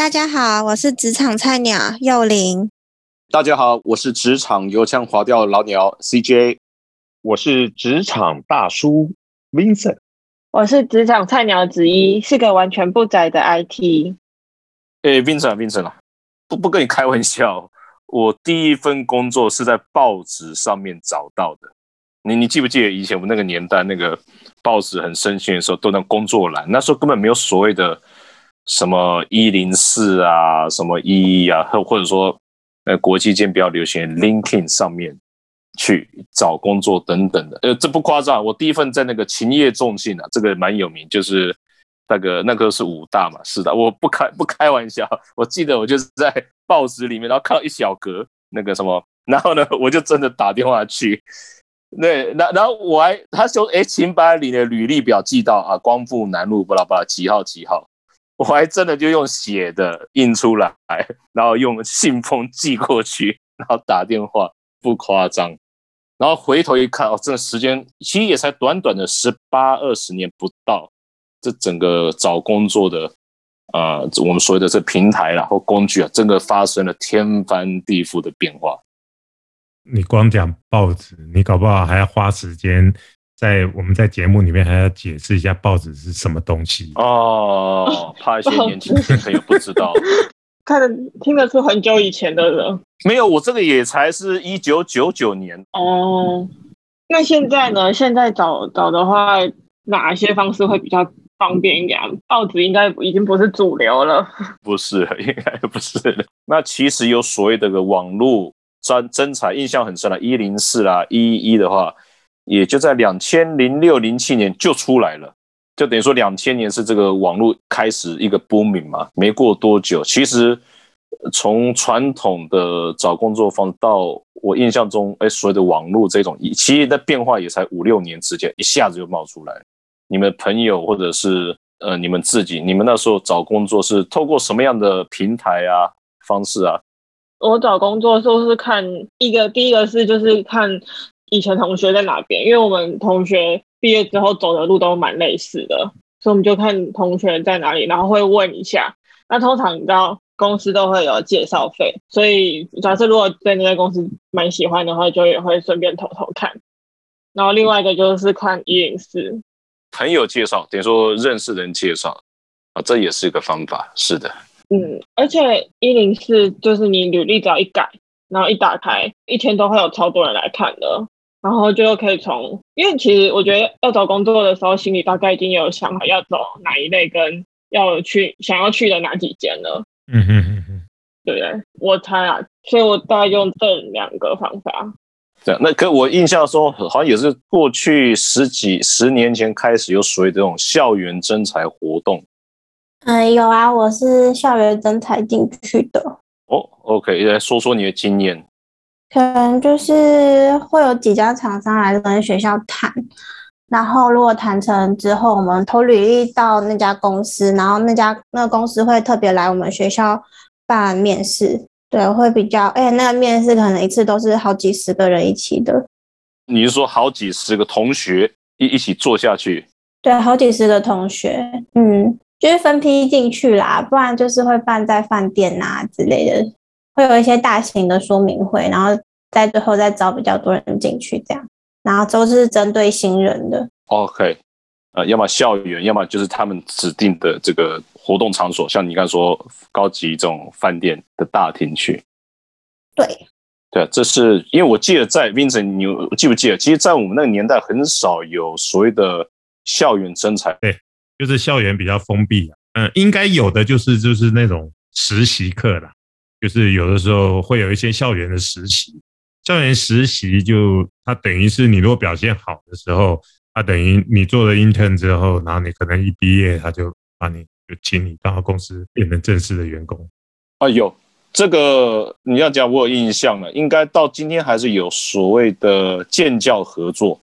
大家好，我是职场菜鸟幼玲。大家好，我是职场油腔滑调老鸟 CJ。我是职场大叔 Vincent。我是职场菜鸟子一，是个完全不宅的 IT。哎，Vincent，Vincent 啊，不不跟你开玩笑，我第一份工作是在报纸上面找到的。你你记不记得以前我们那个年代，那个报纸很盛行的时候，都能工作栏，那时候根本没有所谓的什么一零四啊，什么一一啊，或或者说呃国际间比较流行 LinkedIn 上面去找工作等等的。呃，这不夸张，我第一份在那个勤业重信啊，这个蛮有名，就是那个那个是武大嘛，是的，我不开不开玩笑，我记得我就是在报纸里面，然后看到一小格那个什么，然后呢，我就真的打电话去。那，然然后我还他说，哎，请把你的履历表寄到啊，光复南路巴拉巴拉几号几号，我还真的就用写的印出来，然后用信封寄过去，然后打电话，不夸张。然后回头一看，哦，这个时间其实也才短短的十八二十年不到，这整个找工作的啊，我们所谓的这平台然后工具啊，真的发生了天翻地覆的变化。你光讲报纸，你搞不好还要花时间在我们在节目里面还要解释一下报纸是什么东西哦，怕一些年轻朋友不知道，看得听得出很久以前的人。没有，我这个也才是一九九九年哦。那现在呢？现在找找的话，哪些方式会比较方便一点？报纸应该已经不是主流了，不是，应该不是了。那其实有所谓的个网络。专真才印象很深了，一零四啦，一一的话，也就在两千零六零七年就出来了，就等于说两千年是这个网络开始一个 booming 嘛，没过多久，其实从传统的找工作方到我印象中，哎，所谓的网络这种，其实的变化也才五六年之间，一下子就冒出来。你们朋友或者是呃你们自己，你们那时候找工作是透过什么样的平台啊方式啊？我找工作都是看一个，第一个是就是看以前同学在哪边，因为我们同学毕业之后走的路都蛮类似的，所以我们就看同学在哪里，然后会问一下。那通常你知道公司都会有介绍费，所以假设如果对那家公司蛮喜欢的话，就也会顺便偷偷看。然后另外一个就是看一零四，朋友介绍，等于说认识人介绍啊，这也是一个方法，是的。嗯，而且一零四就是你履历只要一改，然后一打开，一天都会有超多人来看的，然后就可以从，因为其实我觉得要找工作的时候，心里大概已经有想好要走哪一类，跟要去想要去的哪几间了。嗯哼哼哼，对？我猜啊，所以我大概用这两个方法。这样，那可我印象中好像也是过去十几十年前开始有所谓这种校园征才活动。嗯，有啊，我是校园征才进去的。哦，OK，来说说你的经验。可能就是会有几家厂商来跟学校谈，然后如果谈成之后，我们投履历到那家公司，然后那家那个公司会特别来我们学校办面试。对，会比较，哎，那个面试可能一次都是好几十个人一起的。你是说好几十个同学一一起做下去？对，好几十个同学，嗯。就是分批进去啦，不然就是会办在饭店啊之类的，会有一些大型的说明会，然后在最后再招比较多人进去这样，然后都是针对新人的。OK，呃，要么校园，要么就是他们指定的这个活动场所，像你刚才说高级这种饭店的大厅去。对，对啊，这是因为我记得在 Vincent，你记不记得？其实，在我们那个年代，很少有所谓的校园征才。对。就是校园比较封闭嗯，应该有的就是就是那种实习课啦，就是有的时候会有一些校园的实习，校园实习就它等于是你如果表现好的时候，它等于你做了 intern 之后，然后你可能一毕业他就把你就请你到公司变成正式的员工。啊，有这个你要讲我有印象了，应该到今天还是有所谓的建教合作。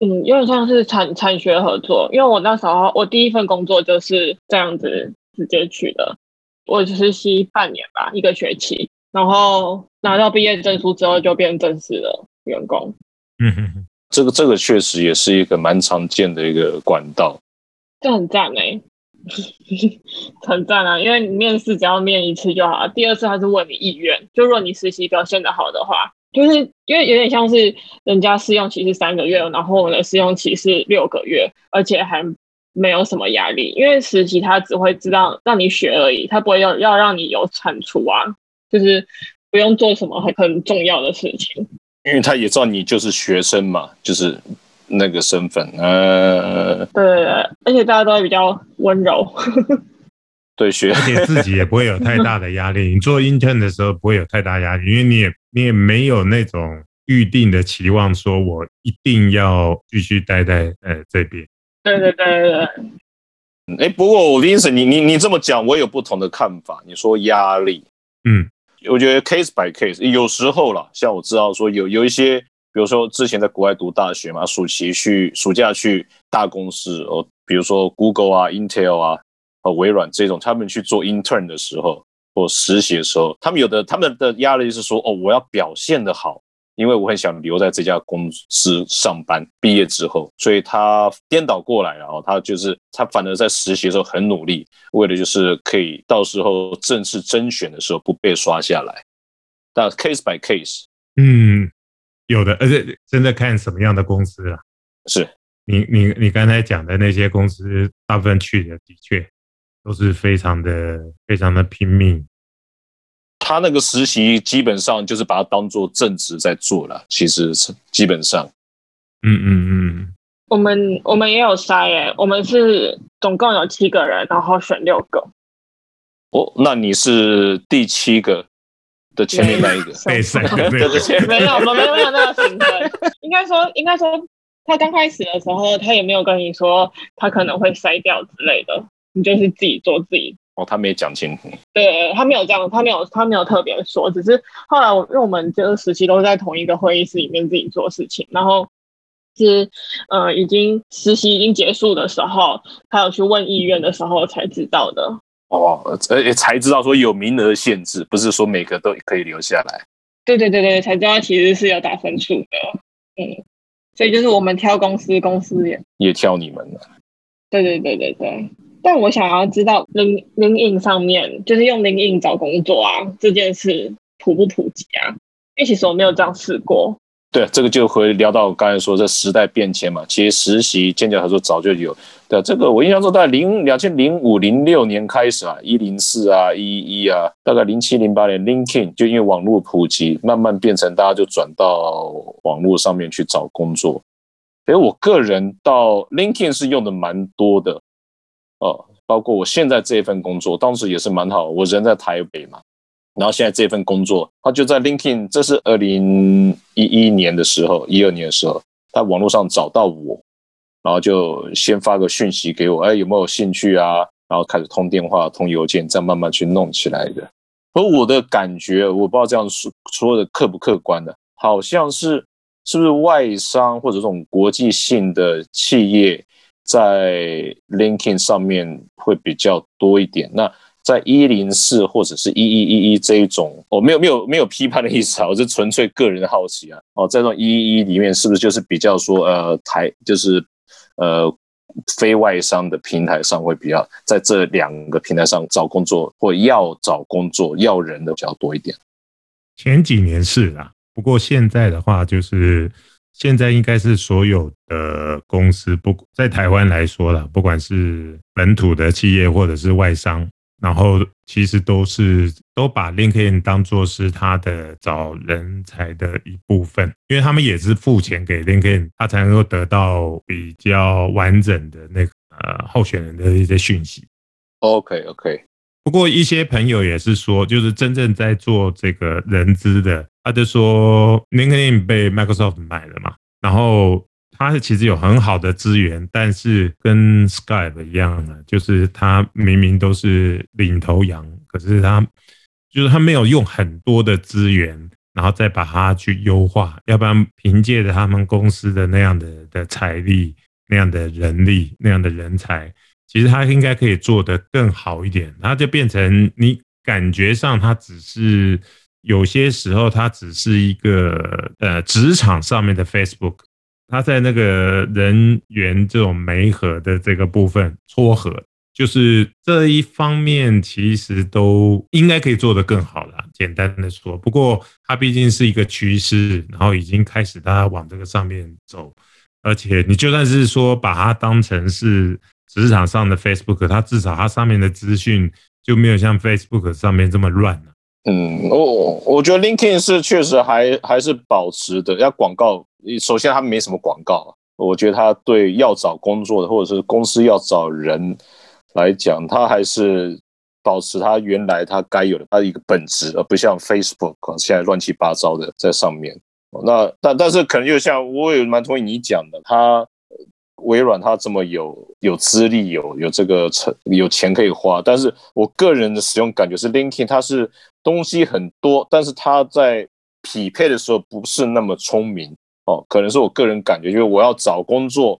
嗯，有点像是产产学合作，因为我那时候我第一份工作就是这样子直接去的，我实习半年吧，一个学期，然后拿到毕业证书之后就变正式的员工。嗯哼，这个这个确实也是一个蛮常见的一个管道，这很赞哎，称赞啊，因为你面试只要面一次就好了，第二次他是问你意愿。就如果你实习表现的好的话，就是因为有点像是人家试用期是三个月，然后我的试用期是六个月，而且还没有什么压力，因为实习他只会知道让你学而已，他不会要要让你有产出啊，就是不用做什么很很重要的事情。因为他也知道你就是学生嘛，就是那个身份，呃，对而且大家都会比较温柔。对学，而且自己也不会有太大的压力。你做 intern 的时候不会有太大压力，因为你也你也没有那种预定的期望，说我一定要继续待在呃这边。对对对对对。哎，不过 Vincent，你你你这么讲，我有不同的看法。你说压力，嗯，我觉得 case by case，有时候啦，像我知道说有有一些，比如说之前在国外读大学嘛，暑期去暑假去大公司哦，比如说 Google 啊、Intel 啊。和微软这种，他们去做 intern 的时候或实习的时候，他们有的他们的压力是说，哦，我要表现的好，因为我很想留在这家公司上班。毕业之后，所以他颠倒过来了，哦，他就是他反而在实习的时候很努力，为了就是可以到时候正式甄选的时候不被刷下来。但 case by case，嗯，有的，而且真的看什么样的公司啊？是你你你刚才讲的那些公司，大部分去的的确。都是非常的、非常的拼命。他那个实习基本上就是把它当做正职在做了，其实是基本上，嗯嗯嗯。我们我们也有筛诶，我们是总共有七个人，然后选六个。哦，那你是第七个的前面那一个？被筛的对对对，没有，我们没有没有那个评分。应该说，应该说，他刚开始的时候，他也没有跟你说他可能会筛掉之类的。你就是自己做自己哦，他没讲清楚。对他没有这样，他没有他没有特别说，只是后来我因为我们就是实习都在同一个会议室里面自己做事情，然后是呃已经实习已经结束的时候，他有去问意愿的时候才知道的。哦，而且才知道说有名额限制，不是说每个都可以留下来。对对对对，才知道其实是有打分数的。嗯，所以就是我们挑公司，公司也也挑你们了。对对对对对。但我想要知道，Lin i n 上面就是用 l i n i n 找工作啊，这件事普不普及啊？因为其实我没有这样试过。对，这个就会聊到我刚才说这时代变迁嘛。其实实习尖叫他说早就有。对，这个我印象中在零两千零五零六年开始啊，一零四啊，一一啊，大概零七零八年 LinkedIn 就因为网络普及，慢慢变成大家就转到网络上面去找工作。哎，我个人到 LinkedIn 是用的蛮多的。哦，包括我现在这份工作，当时也是蛮好。我人在台北嘛，然后现在这份工作，他就在 LinkedIn，这是二零一一年的时候，一二年的时候，在网络上找到我，然后就先发个讯息给我，哎，有没有兴趣啊？然后开始通电话、通邮件，再慢慢去弄起来的。而我的感觉，我不知道这样说说的客不客观的，好像是是不是外商或者这种国际性的企业。在 LinkedIn 上面会比较多一点。那在一零四或者是一一一一这一种，哦，没有没有没有批判的意思啊，我是纯粹个人的好奇啊。哦，在这种一一一里面，是不是就是比较说呃台就是呃非外商的平台上会比较在这两个平台上找工作或要找工作要人的比较多一点？前几年是啦，不过现在的话就是。现在应该是所有的公司，不在台湾来说了，不管是本土的企业或者是外商，然后其实都是都把 LinkedIn 当做是他的找人才的一部分，因为他们也是付钱给 LinkedIn，他才能够得到比较完整的那个呃候选人的一些讯息。OK OK。不过一些朋友也是说，就是真正在做这个人资的，他就说 LinkedIn 被 Microsoft 买了嘛，然后他其实有很好的资源，但是跟 Skype 一样的，就是他明明都是领头羊，可是他就是他没有用很多的资源，然后再把它去优化，要不然凭借着他们公司的那样的的财力、那样的人力、那样的人才。其实他应该可以做得更好一点，他就变成你感觉上他只是有些时候它只是一个呃职场上面的 Facebook，它在那个人员这种媒合的这个部分撮合就是这一方面其实都应该可以做得更好了。简单的说，不过它毕竟是一个趋势，然后已经开始大家往这个上面走。而且你就算是说把它当成是职场上的 Facebook，它至少它上面的资讯就没有像 Facebook 上面这么乱了。嗯，我我觉得 LinkedIn 是确实还还是保持的。要广告，首先它没什么广告，我觉得它对要找工作的或者是公司要找人。来讲，它还是保持它原来它该有的它的一个本质，而不像 Facebook 现在乱七八糟的在上面。那但但是可能就像我也蛮同意你讲的，它微软它这么有有资历，有有这个成有钱可以花，但是我个人的使用感觉是 LinkedIn 它是东西很多，但是它在匹配的时候不是那么聪明哦，可能是我个人感觉，就是我要找工作。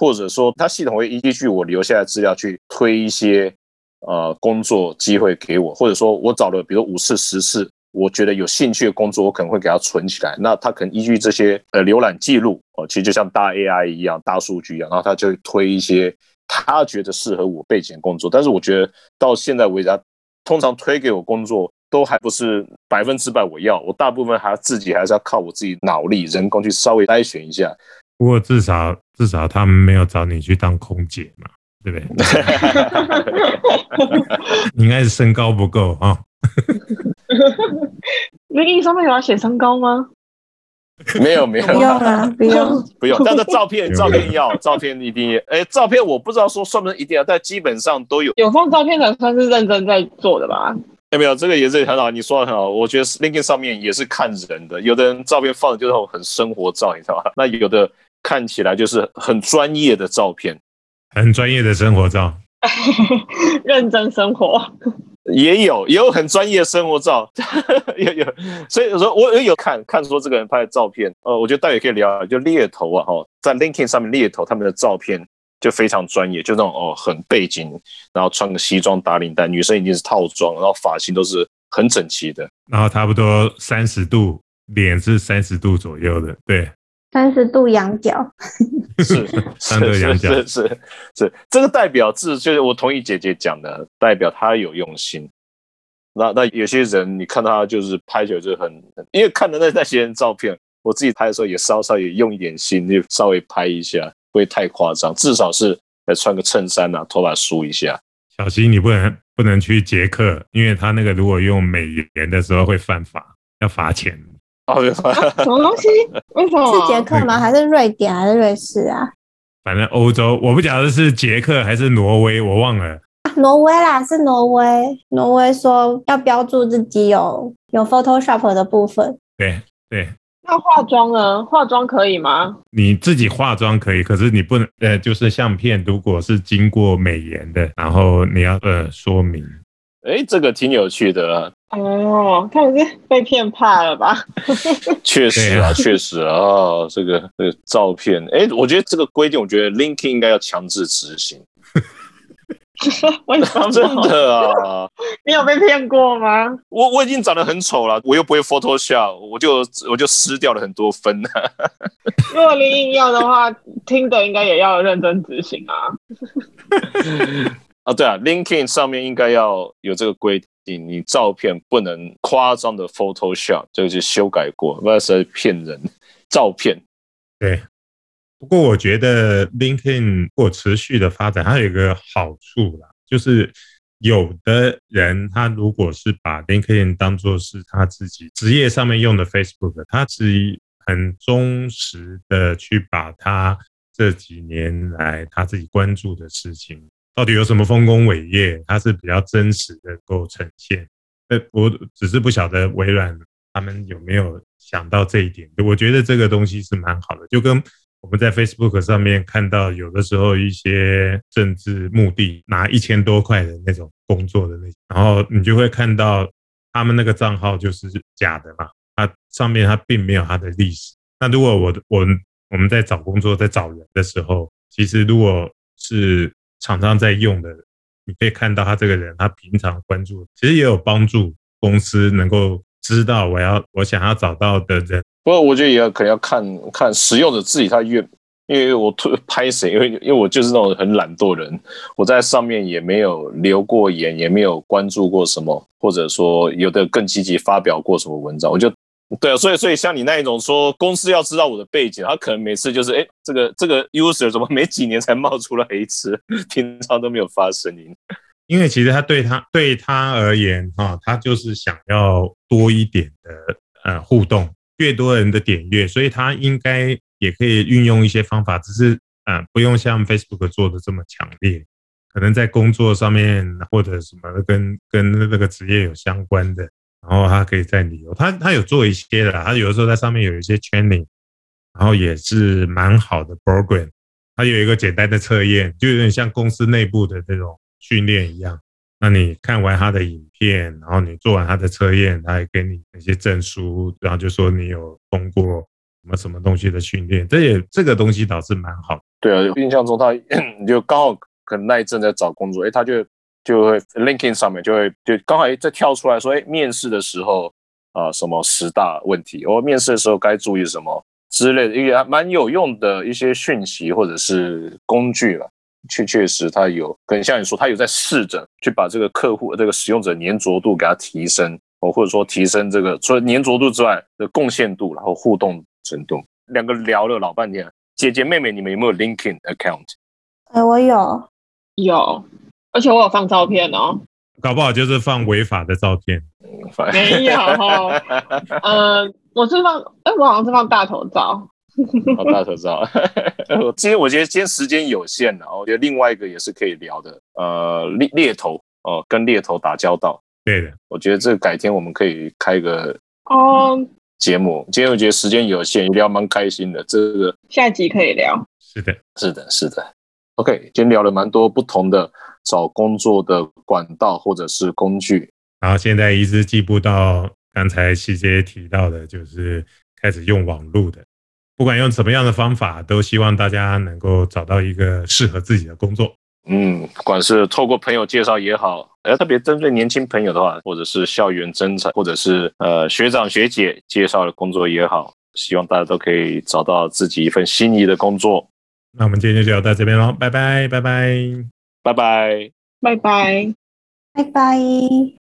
或者说，它系统会依据我留下来资料去推一些呃工作机会给我，或者说我找了比如五次十次，我觉得有兴趣的工作，我可能会给它存起来。那它可能依据这些呃浏览记录哦，其实就像大 AI 一样，大数据一样，然后它就会推一些他觉得适合我背景工作。但是我觉得到现在为止，通常推给我工作都还不是百分之百我要，我大部分还自己还是要靠我自己脑力、人工去稍微筛选一下。不过至少至少他们没有找你去当空姐嘛，对不对？你 应该是身高不够啊。那印上面有要写身高吗？没有没有，不用啊，不用不用。但是照片照片要照片一定要，哎，照片我不知道说算不算一定要，但基本上都有。有放照片的算是认真在做的吧？有没有？这个也是很好，你说的很好。我觉得 LinkedIn 上面也是看人的，有的人照片放的就是很生活照，你知道吧？那有的。看起来就是很专业的照片，很专业的生活照，认真生活也有，也有很专业的生活照，有有。所以有时候，我也有看看说这个人拍的照片，呃，我觉得大家也可以聊，就猎头啊，哈，在 LinkedIn 上面猎头他们的照片就非常专业，就那种哦，很背景，然后穿个西装打领带，女生一定是套装，然后发型都是很整齐的，然后差不多三十度，脸是三十度左右的，对。三十度仰角，是 是是是是，这个代表字就是我同意姐姐讲的，代表他有用心。那那有些人你看他就是拍起来就很，因为看的那那些人照片，我自己拍的时候也稍稍也用一点心，就稍微拍一下，不会太夸张，至少是来穿个衬衫啊，头发梳一下。小心你不能不能去捷克，因为他那个如果用美颜的时候会犯法，要罚钱。哦，什么东西？为什么？是捷克吗？还是瑞典？还是瑞士啊？反正欧洲，我不晓得是捷克还是挪威，我忘了。挪威啦，是挪威。挪威说要标注自己有有 Photoshop 的部分。对对。那化妆呢？化妆可以吗？你自己化妆可以，可是你不能呃，就是相片，如果是经过美颜的，然后你要呃说明。哎，这个挺有趣的哦，他们是被骗怕了吧？确实啊，确实啊，这个这个照片，哎，我觉得这个规定，我觉得 LinkedIn 应该要强制执行。为什么？真的啊？你有被骗过吗？我我已经长得很丑了，我又不会 Photoshop，我就我就失掉了很多分。如果你硬要的话，听的应该也要认真执行啊。啊，对啊，LinkedIn 上面应该要有这个规定，你照片不能夸张的 Photoshop，就是修改过，不然是骗人。照片，对。不过我觉得 LinkedIn 如果持续的发展，它有一个好处啦，就是有的人他如果是把 LinkedIn 当做是他自己职业上面用的 Facebook，他是很忠实的去把他这几年来他自己关注的事情。到底有什么丰功伟业？它是比较真实的，够呈现。呃，我只是不晓得微软他们有没有想到这一点。我觉得这个东西是蛮好的，就跟我们在 Facebook 上面看到有的时候一些政治目的拿一千多块的那种工作的那，然后你就会看到他们那个账号就是假的嘛，它上面它并没有它的历史。那如果我我我们在找工作在找人的时候，其实如果是厂商在用的，你可以看到他这个人，他平常关注，其实也有帮助公司能够知道我要我想要找到的人。不过我觉得也要可能要看看使用者自己他愿因为我突拍谁，因为因为我就是那种很懒惰人，我在上面也没有留过言，也没有关注过什么，或者说有的更积极发表过什么文章，我就对啊，所以所以像你那一种说公司要知道我的背景，他可能每次就是哎，这个这个 user 怎么没几年才冒出来一次，平常都没有发声音。因为其实他对他对他而言哈，他就是想要多一点的呃互动，越多人的点阅，所以他应该。也可以运用一些方法，只是呃，不用像 Facebook 做的这么强烈。可能在工作上面或者什么跟跟那个职业有相关的，然后他可以在旅游，他他有做一些的，他有的时候在上面有一些 training，然后也是蛮好的 program。他有一个简单的测验，就有点像公司内部的这种训练一样。那你看完他的影片，然后你做完他的测验，他还给你一些证书，然后就说你有通过。什么什么东西的训练，这也这个东西倒是蛮好。对啊，印象中他 就刚好可能那一阵在找工作，哎，他就就会 LinkedIn 上面就会就刚好在跳出来说，哎，面试的时候啊，什么十大问题，我面试的时候该注意什么之类的，一个蛮有用的一些讯息或者是工具了。确确实他有，跟像你说，他有在试着去把这个客户这个使用者粘着度给他提升，哦，或者说提升这个除了粘着度之外的贡献度，然后互动。程度，两个聊了老半天。姐姐妹妹，你们有没有 LinkedIn account？哎，我有，有，而且我有放照片哦。搞不好就是放违法的照片。没有哈，嗯，我是放，哎，我好像是放大头照。大头照。今天我觉得今天时间有限了，我觉得另外一个也是可以聊的。呃，猎猎头哦，跟猎头打交道。对的，我觉得这改天我们可以开个哦。节目今天我觉得时间有限，聊蛮开心的。这个下集可以聊。是的，是的，是的。OK，今天聊了蛮多不同的找工作的管道或者是工具。然后现在一直进步到刚才细节提到的，就是开始用网络的，不管用什么样的方法，都希望大家能够找到一个适合自己的工作。嗯，不管是透过朋友介绍也好，呃，特别针对年轻朋友的话，或者是校园征才，或者是呃学长学姐介绍的工作也好，希望大家都可以找到自己一份心仪的工作。那我们今天就聊到这边喽，拜拜，拜拜，拜拜，拜拜，拜拜。